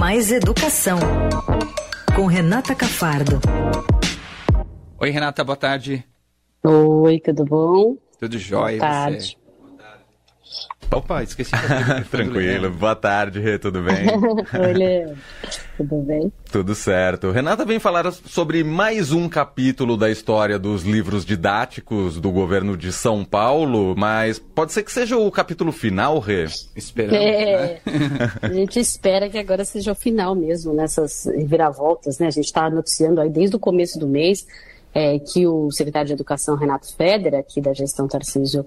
Mais Educação, com Renata Cafardo. Oi, Renata, boa tarde. Oi, tudo bom? Tudo jóia. Boa tarde. Opa, esqueci. Tranquilo. Boa tarde, Rê, tudo bem? Oi, Leandro. Tudo bem? Tudo certo. Renata vem falar sobre mais um capítulo da história dos livros didáticos do governo de São Paulo, mas pode ser que seja o capítulo final, Rê? Esperamos, É, né? a gente espera que agora seja o final mesmo, nessas viravoltas, né? A gente está noticiando aí desde o começo do mês é, que o secretário de Educação, Renato Feder, aqui da gestão Tarcísio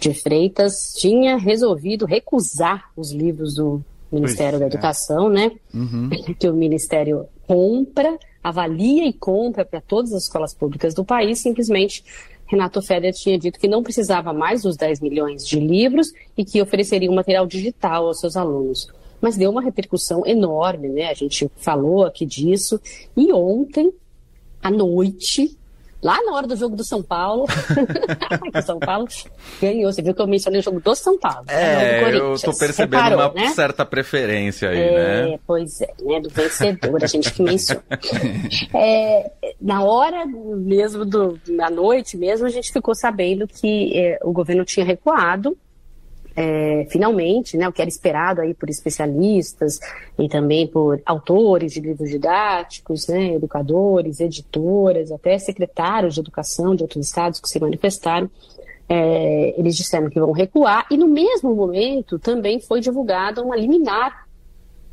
de Freitas, tinha resolvido recusar os livros do Ministério Pois da é. Educação, né? Que o Ministério compra, avalia e compra para todas as escolas públicas do país, simplesmente Renato Feder tinha dito que não precisava mais dos 10 milhões de livros e que ofereceria um material digital aos seus alunos. Mas deu uma repercussão enorme, né? A gente falou aqui disso. E ontem, à noite, lá na hora do jogo do São Paulo, o São Paulo ganhou. Você viu que eu mencionei o jogo do São Paulo. né? É, eu Corinthians. tô percebendo Reparou, uma né? certa preferência aí, É, né? pois é, né? Do vencedor, a gente que menciona. É, na hora mesmo do, na noite mesmo, a gente ficou sabendo que é, o governo tinha recuado. É, finalmente, né, o que era esperado aí por especialistas e também por autores de livros didáticos, né, educadores, editoras, até secretários de educação de outros estados que se manifestaram, é, eles disseram que vão recuar e no mesmo momento também foi divulgada uma liminar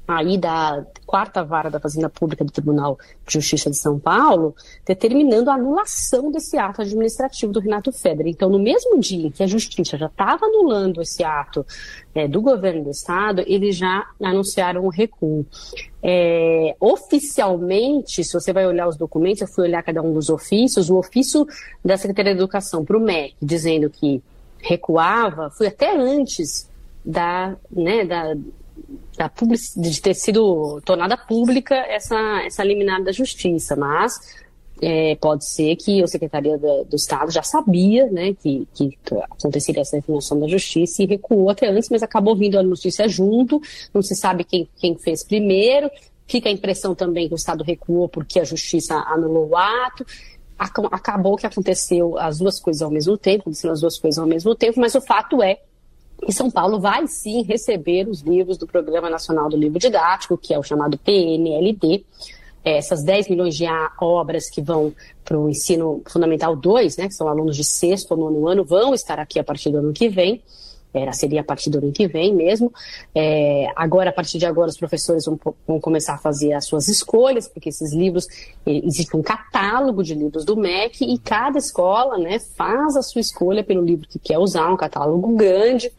aí da quarta vara da Fazenda Pública do Tribunal de Justiça de São Paulo, determinando a anulação desse ato administrativo do Renato Feder. Então, no mesmo dia em que a Justiça já estava anulando esse ato é, do governo do Estado, eles já anunciaram o recuo. É, oficialmente, se você vai olhar os documentos, eu fui olhar cada um dos ofícios, o ofício da Secretaria de Educação para o MEC, dizendo que recuava, foi até antes da, né, da, da de ter sido tornada pública essa, essa liminar da justiça, mas é, pode ser que a Secretaria do Estado já sabia né, que, que aconteceria essa definição da justiça e recuou até antes, mas acabou vindo a notícia junto, não se sabe quem, quem fez primeiro, fica a impressão também que o Estado recuou porque a justiça anulou o ato. Aca- Acabou que aconteceu as duas coisas ao mesmo tempo, aconteceram as duas coisas ao mesmo tempo, mas o fato é e São Paulo vai sim receber os livros do Programa Nacional do Livro Didático, que é o chamado PNLD. É, Essas 10 milhões de obras que vão para o ensino fundamental 2, né, que são alunos de sexto ou nono ano, vão estar aqui a partir do ano que vem. Era, seria a partir do ano que vem mesmo. É, agora, a partir de agora, os professores vão, vão começar a fazer as suas escolhas, porque esses livros, existe um catálogo de livros do MEC e cada escola né, faz a sua escolha pelo livro que quer usar, um catálogo grande.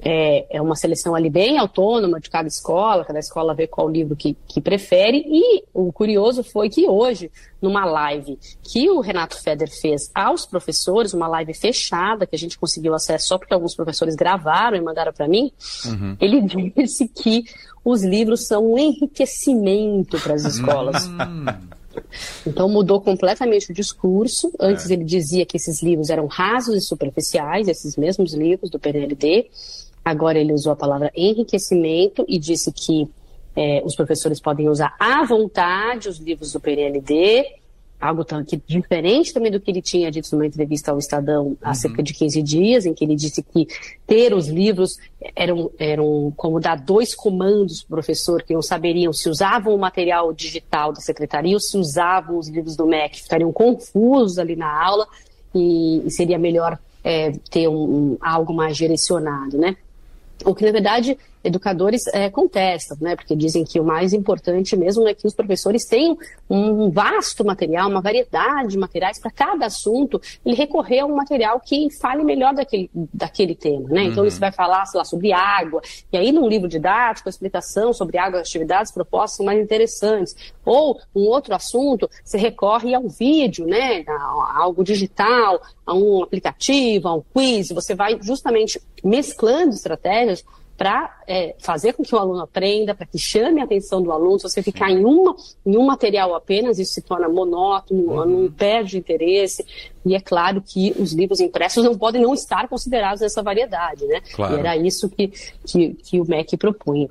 É, é uma seleção ali bem autônoma de cada escola, cada escola vê qual livro que, que prefere. E o curioso foi que hoje, numa live que o Renato Feder fez aos professores, uma live fechada, que a gente conseguiu acesso só porque alguns professores gravaram e mandaram para mim, ele disse que os livros são um enriquecimento para as escolas. Então mudou completamente o discurso. Antes ele dizia que esses livros eram rasos e superficiais, esses mesmos livros do PNLD. Agora ele usou a palavra enriquecimento e disse que eh, os professores podem usar à vontade os livros do PNLD, algo que, diferente também do que ele tinha dito numa entrevista ao Estadão há cerca de 15 dias, em que ele disse que ter os livros eram, eram como dar dois comandos para o professor, que não saberiam se usavam o material digital da secretaria ou se usavam os livros do MEC, ficariam confusos ali na aula e, e seria melhor eh, ter um, um- algo mais direcionado, né? O que, na verdade, educadores eh, contestam, né? Porque dizem que o mais importante mesmo é que os professores tenham um vasto material, uma variedade de materiais para cada assunto, ele recorrer a um material que fale melhor daquele, daquele tema, né? Então, você vai falar, sei lá, sobre água, e aí num livro didático, a explicação sobre água, as atividades propostas são mais interessantes. Ou, um outro assunto, você recorre a um vídeo, né? A, a algo digital, a um aplicativo, a um quiz, você vai justamente mesclando estratégias para é, fazer com que o aluno aprenda, para que chame a atenção do aluno. Se você ficar em, uma, em um material apenas, isso se torna monótono, o aluno uhum. perde interesse. E é claro que os livros impressos não podem não estar considerados nessa variedade, né? Claro. E era isso que, que, que o MEC propunha.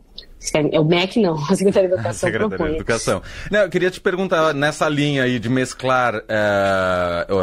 É o MEC não, a Secretaria de Educação Secretaria propõe. de Educação. Não, eu queria te perguntar, nessa linha aí de mesclar... Uh,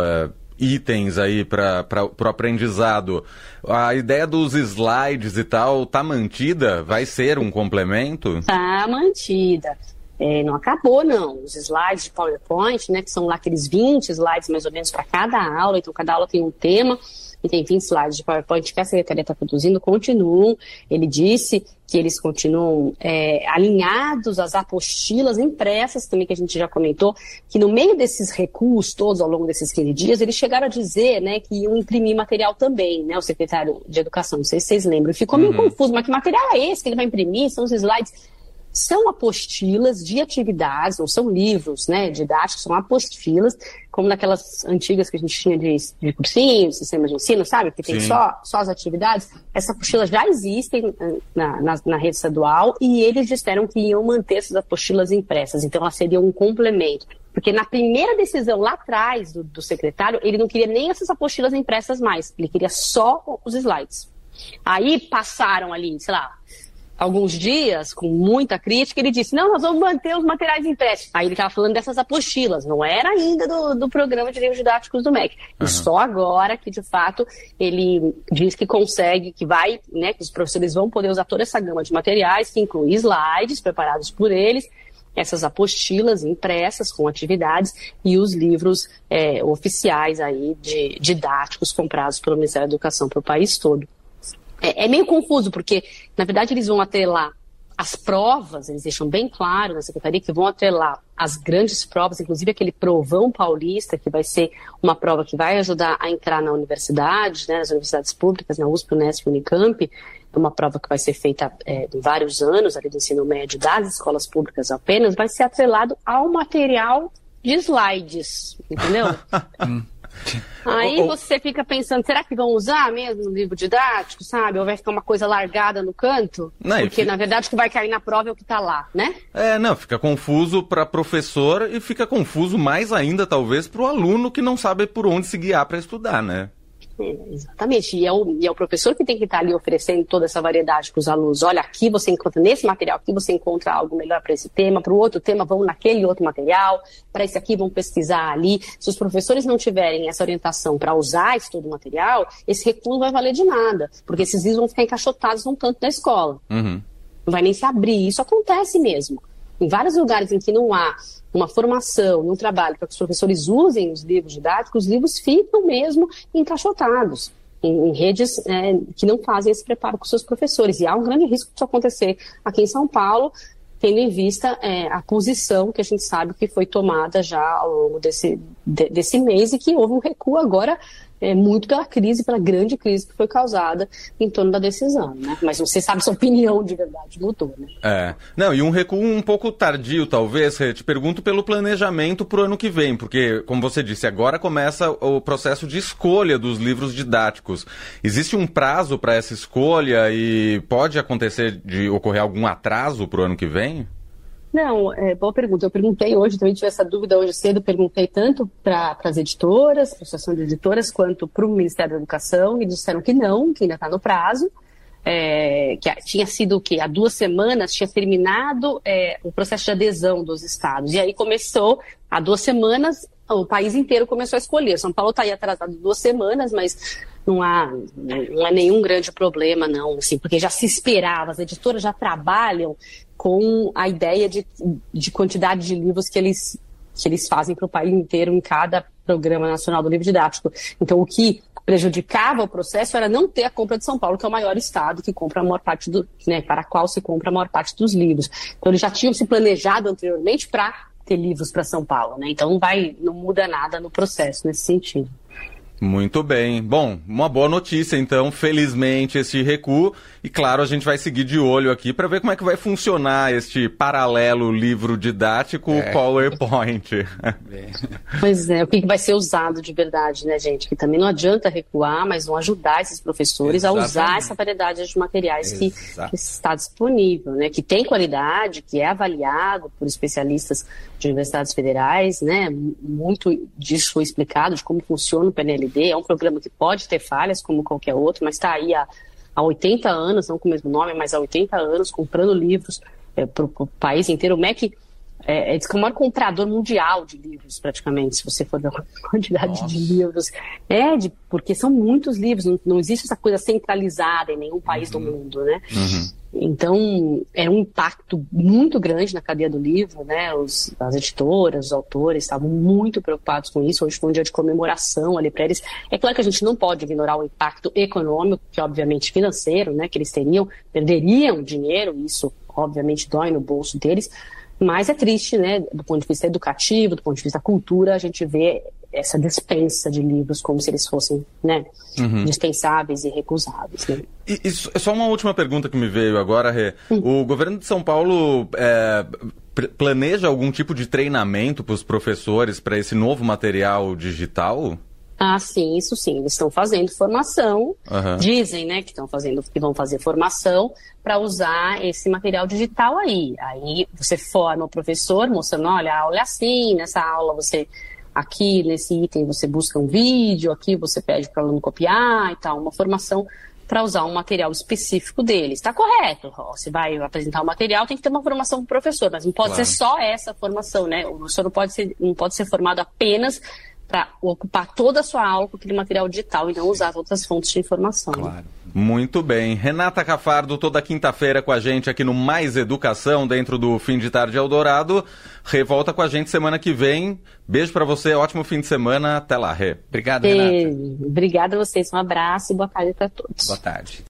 itens aí para o aprendizado. A ideia dos slides e tal tá mantida? Vai ser um complemento? Tá mantida. É, não acabou, não. Os slides de PowerPoint, né, que são lá aqueles 20 slides mais ou menos para cada aula, então cada aula tem um tema e tem 20 slides de PowerPoint que a secretaria está produzindo, continuam. Ele disse que eles continuam é, alinhados às apostilas impressas, também que a gente já comentou, que no meio desses recuos todos ao longo desses 15 dias, eles chegaram a dizer né, que iam imprimir material também, né, o secretário de Educação, não sei se vocês lembram. Ficou meio uhum. confuso, mas que material é esse que ele vai imprimir? São os slides são apostilas de atividades, não são livros né, didáticos, são apostilas, como naquelas antigas que a gente tinha de, de cursinho, sistema de ensino, sabe? Que tem só, só as atividades. Essas apostilas já existem eh, na, na, na, rede estadual e eles disseram que iam manter essas apostilas impressas, então elas seriam um complemento. Porque na primeira decisão lá atrás do, do secretário, ele não queria nem essas apostilas impressas mais, ele queria só os slides. Aí passaram ali, sei lá, alguns dias, com muita crítica, ele disse: não, nós vamos manter os materiais impressos. Aí ele estava falando dessas apostilas, não era ainda do, do programa de livros didáticos do MEC. Uhum. E só agora que, de fato, ele diz que consegue, que vai, né, que os professores vão poder usar toda essa gama de materiais, que inclui slides preparados por eles, essas apostilas impressas com atividades e os livros é, oficiais aí de didáticos comprados pelo Ministério da Educação para o país todo. É, é meio confuso, porque, na verdade, eles vão atrelar as provas, eles deixam bem claro na secretaria que vão atrelar as grandes provas, inclusive aquele provão paulista, que vai ser uma prova que vai ajudar a entrar na universidade, né, nas universidades públicas, na USP, Unesp, Unicamp, é uma prova que vai ser feita é, em vários anos, ali do ensino médio das escolas públicas apenas, vai ser atrelado ao material de slides, entendeu? Aí você fica pensando, será que vão usar mesmo no livro didático, sabe? Ou vai ficar uma coisa largada no canto? Não, Porque, fica... na verdade, o que vai cair na prova é o que está lá, né? É, não, fica confuso para professor e fica confuso mais ainda, talvez, para o aluno que não sabe por onde se guiar para estudar, né? Exatamente. E é, o, e é o professor que tem que estar ali oferecendo toda essa variedade para os alunos. Olha, aqui você encontra, nesse material aqui você encontra algo melhor para esse tema, para o outro tema vão naquele outro material, para esse aqui vão pesquisar ali. Se os professores não tiverem essa orientação para usar esse todo o material, esse recuo não vai valer de nada, porque esses livros vão ficar encaixotados num canto da escola. Uhum. Não vai nem se abrir. Isso acontece mesmo. Em vários lugares em que não há uma formação, um trabalho para que os professores usem os livros didáticos, os livros ficam mesmo encaixotados em, em redes é, que não fazem esse preparo com seus professores. E há um grande risco disso acontecer aqui em São Paulo, tendo em vista é, a posição que a gente sabe que foi tomada já ao longo desse, de, desse mês e que houve um recuo agora é, muito pela crise, pela grande crise que foi causada em torno da decisão, né? Mas você sabe se a opinião de verdade mudou, né? É. Não, e um recuo um pouco tardio, talvez, te pergunto pelo planejamento para o ano que vem, porque, como você disse, agora começa o processo de escolha dos livros didáticos. Existe um prazo para essa escolha e pode acontecer de ocorrer algum atraso para o ano que vem? Não, é, boa pergunta. Eu perguntei hoje, também tive essa dúvida hoje cedo, perguntei tanto para as editoras, para a Associação de Editoras, quanto para o Ministério da Educação, e disseram que não, que ainda está no prazo. É, que tinha sido o quê? Há duas semanas tinha terminado é, o processo de adesão dos estados. E aí começou, há duas semanas, o país inteiro começou a escolher. São Paulo está aí atrasado duas semanas, mas não há, não há nenhum grande problema, não, assim, porque já se esperava, as editoras já trabalham com a ideia de, de quantidade de livros que eles, que eles fazem para o país inteiro em cada Programa Nacional do Livro Didático. Então, o que prejudicava o processo era não ter a compra de São Paulo, que é o maior estado que compra a maior parte do, né, para a qual se compra a maior parte dos livros. Então, eles já tinham se planejado anteriormente para ter livros para São Paulo, né? Então, não vai, não muda nada no processo nesse sentido. Muito bem. Bom, uma boa notícia, então, felizmente, esse recuo. E claro, a gente vai seguir de olho aqui para ver como é que vai funcionar este paralelo livro didático é. PowerPoint. Pois é, o que vai ser usado de verdade, né, gente? Que também não adianta recuar, mas vão ajudar esses professores Exatamente. a usar essa variedade de materiais que, que, está disponível, né? Que tem qualidade, que é avaliado por especialistas de universidades federais, né? Muito disso foi explicado, de como funciona o É um programa que pode ter falhas, como qualquer outro, mas está aí há, há 80 anos, não com o mesmo nome, mas há 80 anos, comprando livros é, para o país inteiro. O MEC é, é, diz que é o maior comprador mundial de livros, praticamente, se você for ver a quantidade Nossa. de livros. É, de, porque são muitos livros, não, não, existe essa coisa centralizada em nenhum país uhum. do mundo, né? Uhum. Então, é um impacto muito grande na cadeia do livro, né? Os, as editoras, os autores estavam muito preocupados com isso. Hoje foi um dia de comemoração ali para eles. É claro que a gente não pode ignorar o impacto econômico, que obviamente financeiro, né? Que eles teriam, perderiam dinheiro, isso obviamente dói no bolso deles, mas é triste, né? Do ponto de vista educativo, do ponto de vista da cultura, a gente vê essa dispensa de livros como se eles fossem, né? Uhum. Dispensáveis e recusáveis. Né? E, e, só uma última pergunta que me veio agora, Rê. O governo de São Paulo é, planeja algum tipo de treinamento para os professores para esse novo material digital? Ah, sim, isso sim. Eles estão fazendo formação, uhum. dizem, né, que estão fazendo, que vão fazer formação para usar esse material digital aí. Aí você forma o professor mostrando, olha, a aula é assim, nessa aula você aqui nesse item você busca um vídeo, aqui você pede para o aluno copiar e tal, uma formação para usar um material específico deles. Está correto. Você vai apresentar o material, tem que ter uma formação para o professor, mas não pode claro. ser só essa formação, né? O professor não pode ser, não pode ser formado apenas para ocupar toda a sua aula com aquele material digital e não usar outras fontes de informação. Claro. Muito bem. Renata Cafardo, toda quinta-feira com a gente aqui no Mais Educação, dentro do Fim de Tarde Eldorado. Revolta com a gente semana que vem. Beijo para você, ótimo fim de semana. Até lá, Rê. Obrigado, Renata. Obrigada a vocês, um abraço e boa tarde para todos. Boa tarde.